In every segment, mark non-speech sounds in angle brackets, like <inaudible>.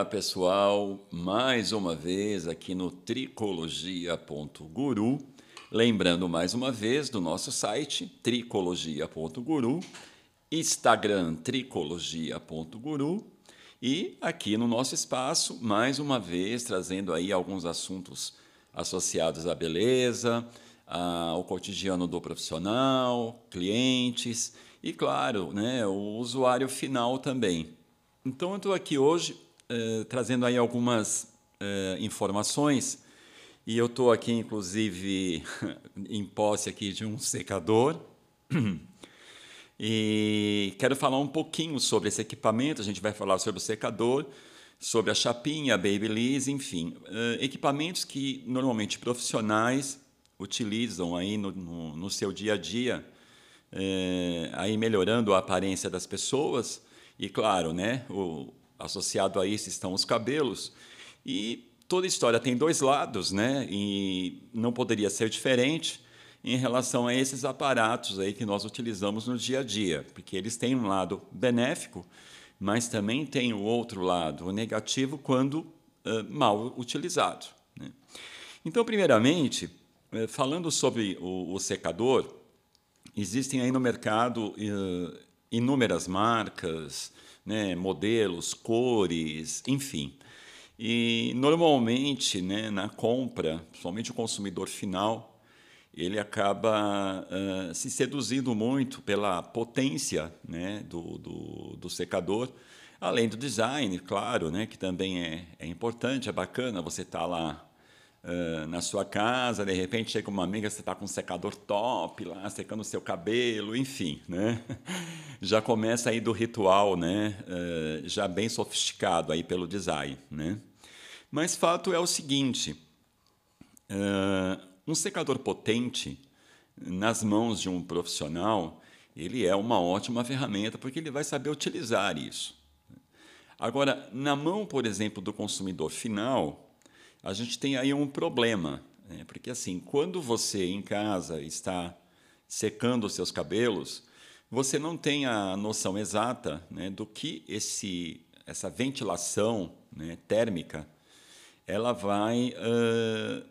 Olá, pessoal, mais uma vez aqui no tricologia.guru. Lembrando mais uma vez do nosso site tricologia.guru, Instagram tricologia.guru e aqui no nosso espaço, mais uma vez trazendo aí alguns assuntos associados à beleza, ao cotidiano do profissional, clientes e, claro, né, o usuário final também. Então, eu estou aqui hoje eh, trazendo aí algumas eh, informações. E eu estou aqui, inclusive, <laughs> em posse aqui de um secador. <clears throat> E quero falar um pouquinho sobre esse equipamento. A gente vai falar sobre o secador, sobre a chapinha, a Babyliss, enfim, eh, equipamentos que normalmente profissionais utilizam aí no, no, no seu dia a dia, aí melhorando a aparência das pessoas. E claro, né, o, associado a isso estão os cabelos. E toda história tem dois lados, né? E não poderia ser diferente em relação a esses aparatos aí que nós utilizamos no dia a dia, porque eles têm um lado benéfico, mas também tem o outro lado, o negativo, quando uh, mal utilizado. Né? Então, primeiramente, falando sobre o, o, secador, existem aí no mercado uh, inúmeras marcas, né, modelos, cores, enfim. E normalmente, né, na compra, principalmente o consumidor final, ele acaba uh, se seduzindo muito pela potência né, do, do, do secador, além do design, claro, né, que também é, é importante, é bacana você estar tá lá uh, na sua casa, de repente chega uma amiga, você está com um secador top lá, secando o seu cabelo, enfim, né? <laughs> Já começa aí do ritual, né? Uh, já bem sofisticado aí pelo design, né? Mas fato é o seguinte, uh, um secador potente nas mãos de um profissional, ele é uma ótima ferramenta porque ele vai saber utilizar isso. Agora, na mão, por exemplo, do consumidor final, a gente tem aí um problema, né? porque assim, quando você em casa está secando os seus cabelos, você não tem a noção exata né, do que esse, essa ventilação né, térmica ela vai uh,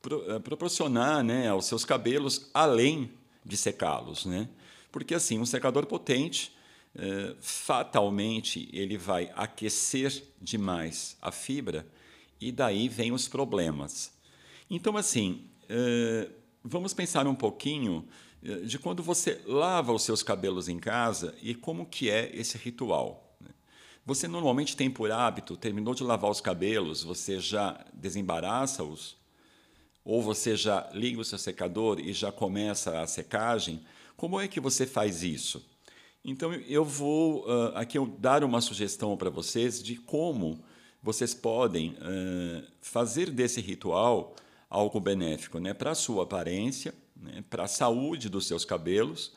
pro, uh, proporcionar né, aos seus cabelos além de secá-los. Né? Porque assim, um secador potente, uh, fatalmente, ele vai aquecer demais a fibra e daí vem os problemas. Então, assim, eh, vamos pensar um pouquinho eh, de quando você lava os seus cabelos em casa e como que é esse ritual. Né? Você normalmente tem por hábito, terminou de lavar os cabelos, você já desembaraça-os? Ou você já liga o seu secador e já começa a secagem? Como é que você faz isso? Então, eu vou uh, aqui eu dar uma sugestão para vocês de como vocês podem uh, fazer desse ritual algo benéfico né, para a sua aparência, né, para a saúde dos seus cabelos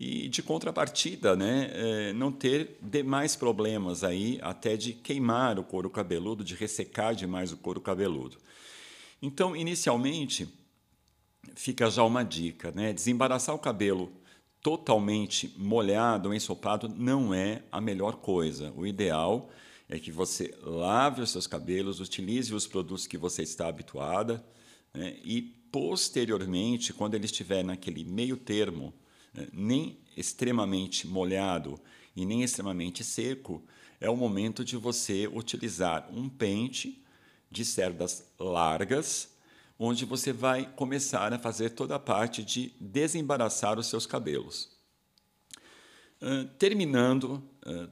e, de contrapartida, né, eh, não ter demais problemas aí, até de queimar o couro cabeludo, de ressecar demais o couro cabeludo. Então, inicialmente, fica já uma dica, né? Desembaraçar o cabelo totalmente molhado ensopado não é a melhor coisa. O ideal é que você lave os seus cabelos, utilize os produtos que você está habituada né, e, posteriormente, quando ele estiver naquele meio termo, né, nem extremamente molhado e nem extremamente seco, é o momento de você utilizar um pente de cerdas largas, onde você vai começar a fazer toda a parte de desembaraçar os seus cabelos. Terminando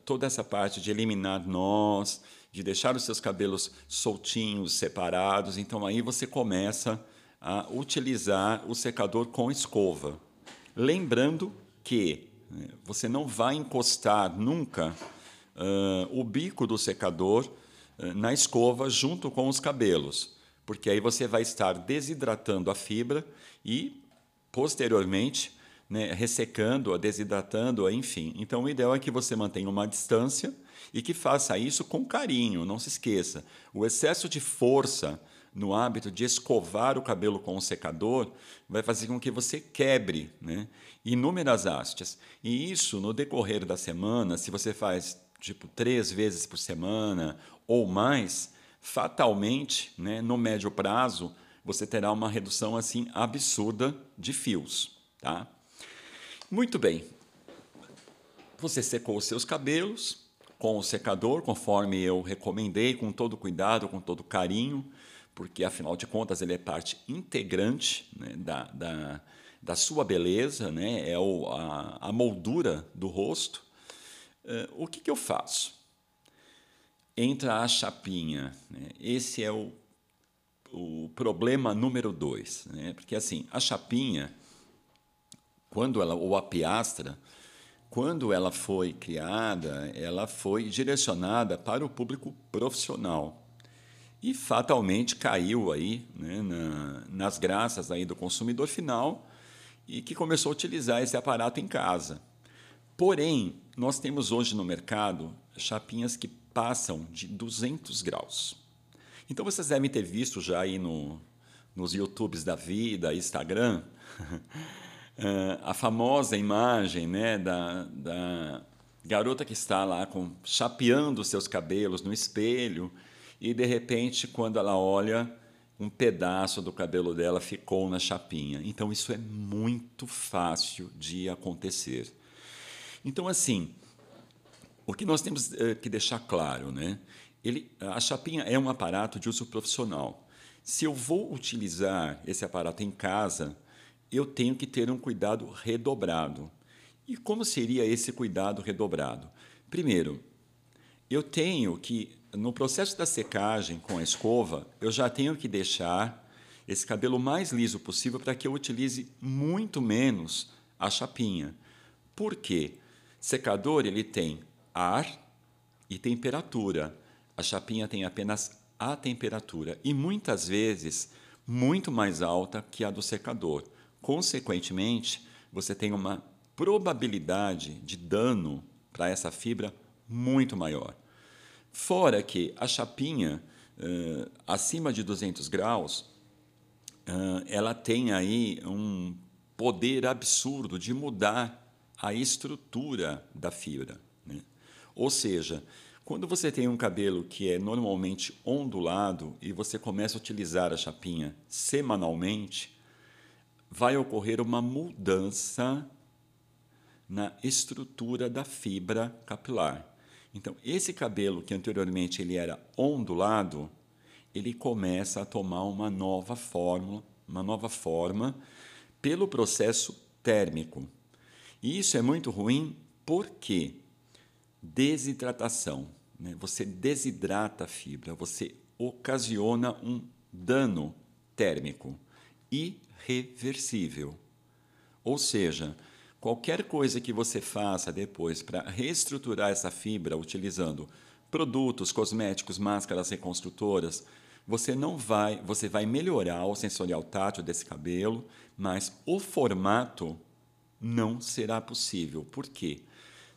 toda essa parte de eliminar nós, de deixar os seus cabelos soltinhos, separados, então aí você começa a utilizar o secador com escova. Lembrando que né, você não vai encostar nunca uh, o bico do secador na escova junto com os cabelos, porque aí você vai estar desidratando a fibra e, posteriormente, né, ressecando-a, desidratando-a, enfim. Então, o ideal é que você mantenha uma distância e que faça isso com carinho, não se esqueça. O excesso de força no hábito de escovar o cabelo com o secador vai fazer com que você quebre né, inúmeras hastes. E isso, no decorrer da semana, se você faz tipo três vezes por semana ou mais, fatalmente, né, no médio prazo, você terá uma redução assim absurda de fios, tá? Muito bem. Você secou os seus cabelos com o secador, conforme eu recomendei, com todo cuidado, com todo carinho, porque afinal de contas ele é parte integrante né, da, da, da, sua beleza, né, é o, a, a moldura do rosto. Uh, o que, que eu faço? Entra a chapinha. Né? Esse é o o problema número dois, né? porque assim a chapinha, quando ela ou a piastra, quando ela foi criada, ela foi direcionada para o público profissional e fatalmente caiu aí né, na, nas graças aí do consumidor final e que começou a utilizar esse aparato em casa. Porém, nós temos hoje no mercado chapinhas que passam de 200 graus. Então vocês devem ter visto já aí no, nos YouTubes da vida, Instagram, <laughs> a famosa imagem né, da, da garota que está lá com, chapeando seus cabelos no espelho e de repente quando ela olha um pedaço do cabelo dela ficou na chapinha. Então isso é muito fácil de acontecer. Então assim, o que nós temos eh, que deixar claro, né? Ele, a chapinha é um aparato de uso profissional. Se eu vou utilizar esse aparato em casa, eu tenho que ter um cuidado redobrado. E como seria esse cuidado redobrado? Primeiro, eu tenho que, no processo da secagem com a escova, eu já tenho que deixar esse cabelo mais liso possível para que eu utilize muito menos a chapinha. Por quê? Secador ele tem ar e temperatura a chapinha tem apenas a temperatura e muitas vezes muito mais alta que a do secador. Consequentemente, você tem uma probabilidade de dano para essa fibra muito maior. Fora que a chapinha uh, acima de 200 graus, uh, ela tem aí um poder absurdo de mudar a estrutura da fibra. Né? Ou seja, quando você tem um cabelo que é normalmente ondulado e você começa a utilizar a chapinha semanalmente, vai ocorrer uma mudança na estrutura da fibra capilar. Então, esse cabelo que anteriormente ele era ondulado, ele começa a tomar uma nova forma, uma nova forma pelo processo térmico. E isso é muito ruim porque desidratação né? você desidrata a fibra, você ocasiona um dano térmico irreversível. Ou seja, qualquer coisa que você faça depois para reestruturar essa fibra utilizando produtos, cosméticos, máscaras reconstrutoras, você não vai, você vai melhorar o sensorial tátil desse cabelo, mas o formato não será possível. Por quê?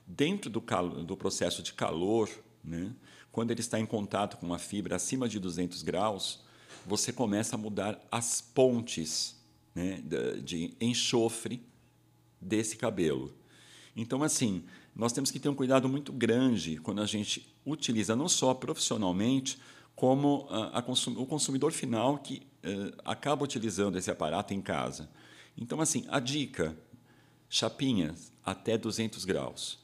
Dentro do, do processo de calor né? Quando ele está em contato com uma fibra acima de 200 graus, você começa a mudar as pontes né, de enxofre desse cabelo. Então, assim, nós temos que ter um cuidado muito grande quando a gente utiliza, não só profissionalmente, como a, a consum o consumidor final que uh, acaba utilizando esse aparato em casa. Então, assim, a dica: chapinhas até 200 graus.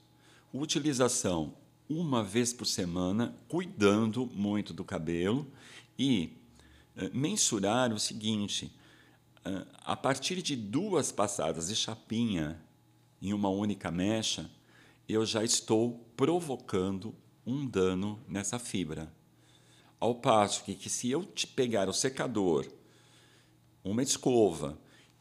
Utilização uma vez por semana, cuidando muito do cabelo e uh, mensurar o seguinte: a partir de duas passadas de chapinha em uma única mecha, eu já estou provocando um dano nessa fibra. Ao passo que, que se eu te pegar o secador, uma escova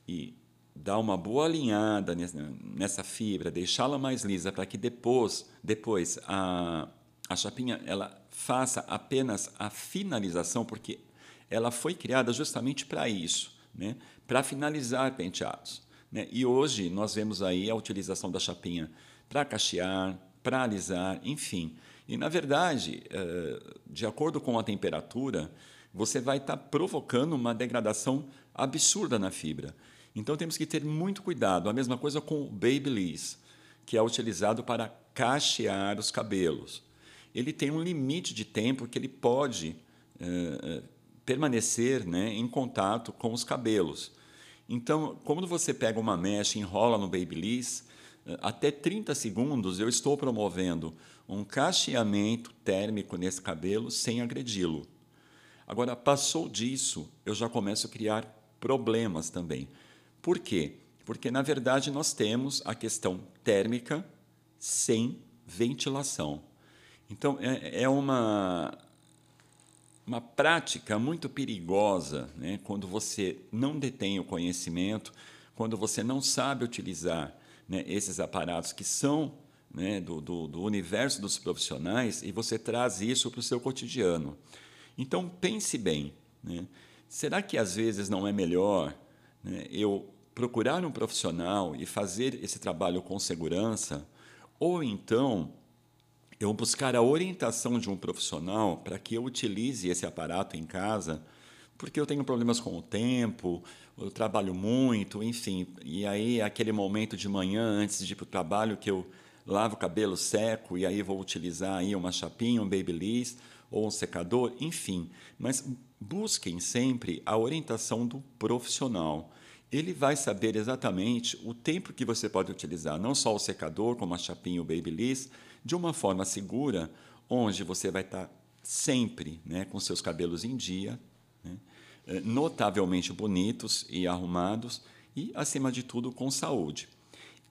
e dar uma boa alinhada nessa fibra, deixá-la mais lisa para que depois, depois a, a chapinha ela faça apenas a finalização, porque ela foi criada justamente para isso, né? para finalizar penteados. Né? E hoje nós vemos aí a utilização da chapinha para cachear, para alisar, enfim. E, na verdade, eh, de acordo com a temperatura, você vai estar tá provocando uma degradação absurda na fibra. Então temos que ter muito cuidado. A mesma coisa com o Babyliss, que é utilizado para cachear os cabelos. ele tem um limite de tempo que ele pode permanecer né, em contato com os cabelos. Então, quando você pega uma mecha e enrola no Babyliss, até 30 segundos eu estou promovendo um cacheamento térmico nesse cabelo sem agredi-lo. Agora, passou disso, eu já começo a criar problemas também. Por quê? Porque, na verdade, nós temos a questão térmica sem ventilação. Então, é, é uma, uma prática muito perigosa né? quando você não detém o conhecimento, quando você não sabe utilizar né, esses aparatos que são né, do, do, do, universo dos profissionais e você traz isso para o seu cotidiano. Então, pense bem: né, será que às vezes não é melhor né, eu procurar um profissional e fazer esse trabalho com segurança? Ou então eu buscar a orientação de um profissional para que eu utilize esse aparato em casa, porque eu tenho problemas com o tempo, eu trabalho muito, enfim. E aí, aquele momento de manhã, antes de ir para o trabalho, que eu lavo o cabelo seco e aí vou utilizar aí uma chapinha, um babyliss ou um secador, enfim. Mas busquem sempre a orientação do profissional. Ele vai saber exatamente o tempo que você pode utilizar, não só o secador, como a chapinha ou babyliss, de uma forma segura, onde você vai estar sempre né, com seus cabelos em dia, né, eh, notavelmente bonitos e arrumados e, acima de tudo, com saúde.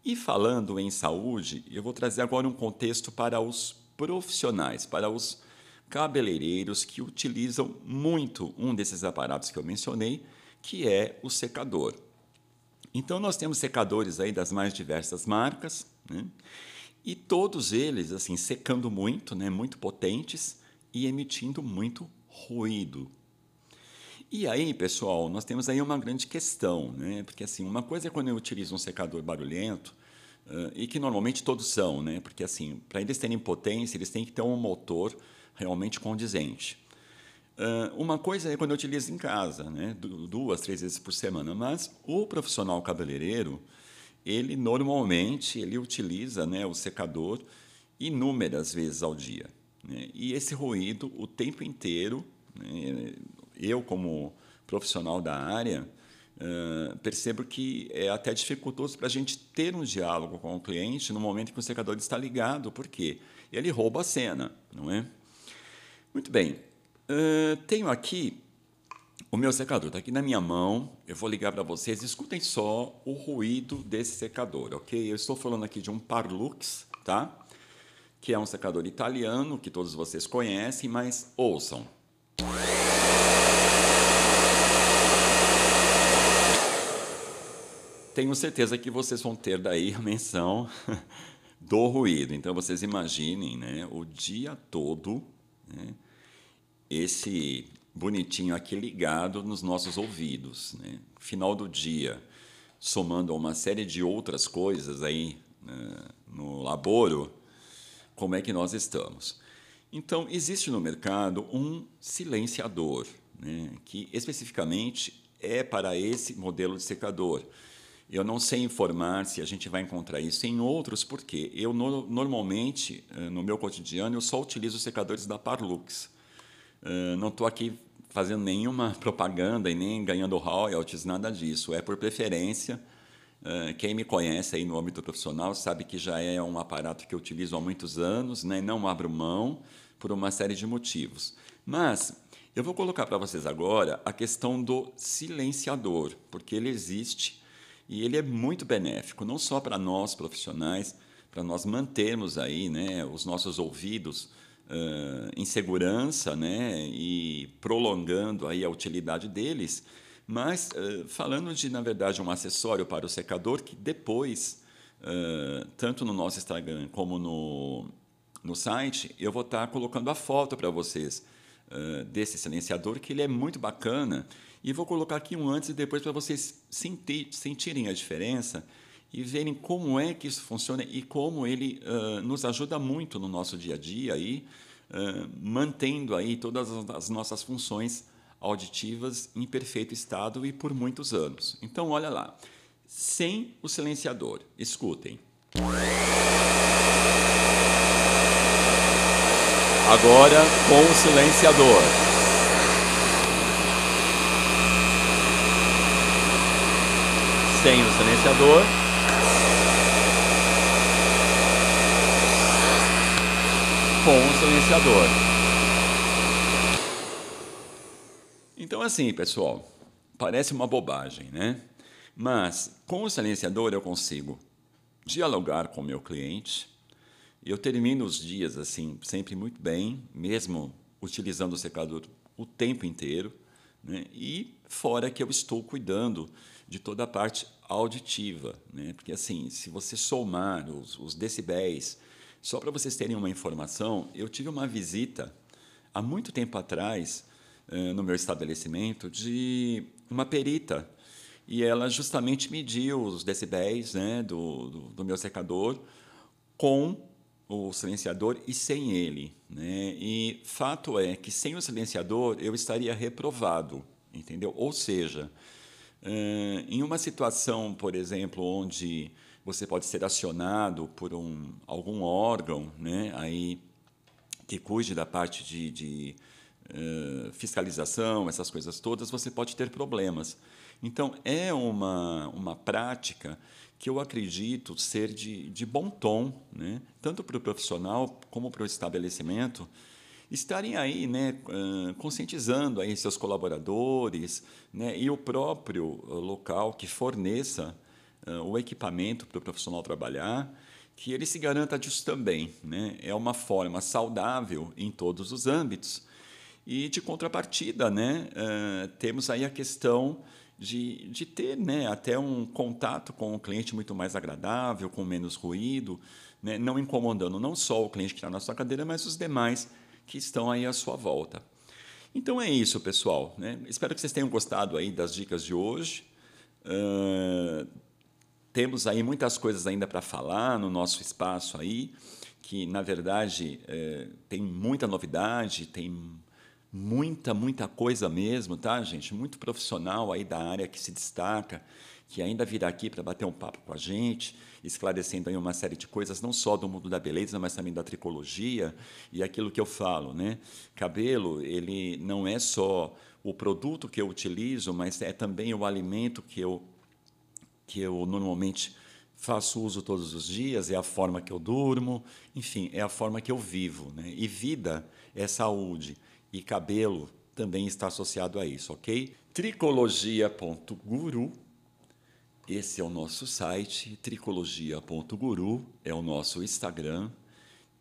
E falando em saúde, eu vou trazer agora um contexto para os profissionais, para os cabeleireiros que utilizam muito um desses aparatos que eu mencionei, que é o secador. Então nós temos secadores aí das mais diversas marcas, né? E todos eles assim secando muito, né? muito potentes e emitindo muito ruído. E aí, pessoal, nós temos aí uma grande questão, né? Porque assim, uma coisa é quando eu utilizo um secador barulhento, uh, e que normalmente todos são, né? Porque assim, para eles terem potência, eles têm que ter um motor realmente condizente. Uh, uma coisa é quando eu utilizo em casa, né? duas, três vezes por semana, mas o profissional cabeleireiro, ele normalmente ele utiliza né, o secador inúmeras vezes ao dia. Né? E esse ruído, o tempo inteiro, né, eu, como profissional da área, uh, percebo que é até dificultoso para a gente ter um diálogo com o cliente no momento que o secador está ligado, porque ele rouba a cena, não é? Muito bem. Uh, tenho aqui o meu secador, está aqui na minha mão. Eu vou ligar para vocês. Escutem só o ruído desse secador, ok? Eu estou falando aqui de um Parlux, tá? Que é um secador italiano que todos vocês conhecem, mas ouçam. tenho certeza que vocês vão ter daí a menção <laughs> do ruído. Então vocês imaginem, né, o dia todo, né, esse bonitinho aqui ligado nos nossos ouvidos, né? Final do dia, somando a uma série de outras coisas aí né, no laboro, como é que nós estamos? Então existe no mercado um silenciador, né, que especificamente é para esse modelo de secador. Eu não sei informar se a gente vai encontrar isso em outros, porque eu no, normalmente, eh, no meu cotidiano, eu só utilizo secadores da Parlux. Uh, não estou aqui fazendo nenhuma <laughs> propaganda e nem ganhando royalties, nada disso. É por preferência. Uh, quem me conhece aí no âmbito profissional sabe que já é um aparato que eu utilizo há muitos anos, né? não abro mão por uma série de motivos. Mas eu vou colocar para vocês agora a questão do silenciador, porque ele existe e ele é muito benéfico, não só para nós profissionais, para nós mantermos aí né, os nossos ouvidos uh, em segurança né, e prolongando aí a utilidade deles, mas uh, falando de, na verdade, um acessório para o secador que depois, uh, tanto no nosso Instagram como no, no site, eu vou estar colocando a foto para vocês desse silenciador, que ele é muito bacana. E vou colocar aqui um antes e depois para vocês sentir, sentirem a diferença e verem como é que isso funciona e como ele uh, nos ajuda muito no nosso dia a dia, aí, uh, mantendo aí todas as nossas funções auditivas em perfeito estado e por muitos anos. Então, olha lá, sem o silenciador, escutem. Agora com o silenciador. Sem o silenciador. Com o silenciador. Então, assim, pessoal, parece uma bobagem, né? Mas com o silenciador eu consigo dialogar com o meu cliente. Eu termino os dias assim sempre muito bem, mesmo utilizando o secador o tempo inteiro, né? E fora que eu estou cuidando de toda a parte auditiva, né? Porque assim, se você somar os, os decibéis, só para vocês terem uma informação, eu tive uma visita há muito tempo atrás uh, no meu estabelecimento de uma perita e ela justamente mediu os decibéis né, do, do, do, meu secador com o silenciador e sem ele. Né? E fato é que sem o silenciador eu estaria reprovado, entendeu? Ou seja, em uma situação, por exemplo, onde você pode ser acionado por um, algum órgão né, aí, que cuide da parte de, de uh, fiscalização, essas coisas todas, você pode ter problemas. Então, é uma, uma prática que eu acredito ser de, de bom tom, né? tanto para o profissional como para o estabelecimento, estarem aí né, conscientizando aí seus colaboradores né, e o próprio local que forneça o equipamento para o profissional trabalhar, que ele se garanta disso também. Né? É uma forma saudável em todos os âmbitos. E, de contrapartida, né, temos aí a questão de, de ter né, até um contato com o cliente muito mais agradável, com menos ruído, né, não incomodando não só o cliente que está na sua cadeira, mas os demais que estão aí à sua volta. Então é isso, pessoal. Né? Espero que vocês tenham gostado aí das dicas de hoje. Uh, temos aí muitas coisas ainda para falar no nosso espaço aí, que na verdade uh, tem muita novidade, tem muita, muita coisa mesmo, tá, gente? Muito profissional aí da área que se destaca, que ainda virá aqui para bater um papo com a gente, esclarecendo aí uma série de coisas, não só do mundo da beleza, mas também da tricologia e aquilo que eu falo, né? Cabelo, ele não é só o produto que eu utilizo, mas é também o alimento que eu que eu normalmente faço uso todos os dias, é a forma que eu durmo, enfim, é a forma que eu vivo, né? E vida é saúde e cabelo também está associado a isso, ok? Tricologia.guru, esse é o nosso site, tricologia.guru é o nosso Instagram,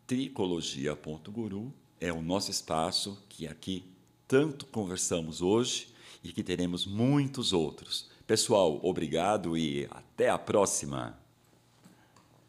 tricologia.guru é o nosso espaço que aqui tanto conversamos hoje e que teremos muitos outros. Pessoal, obrigado e até a próxima!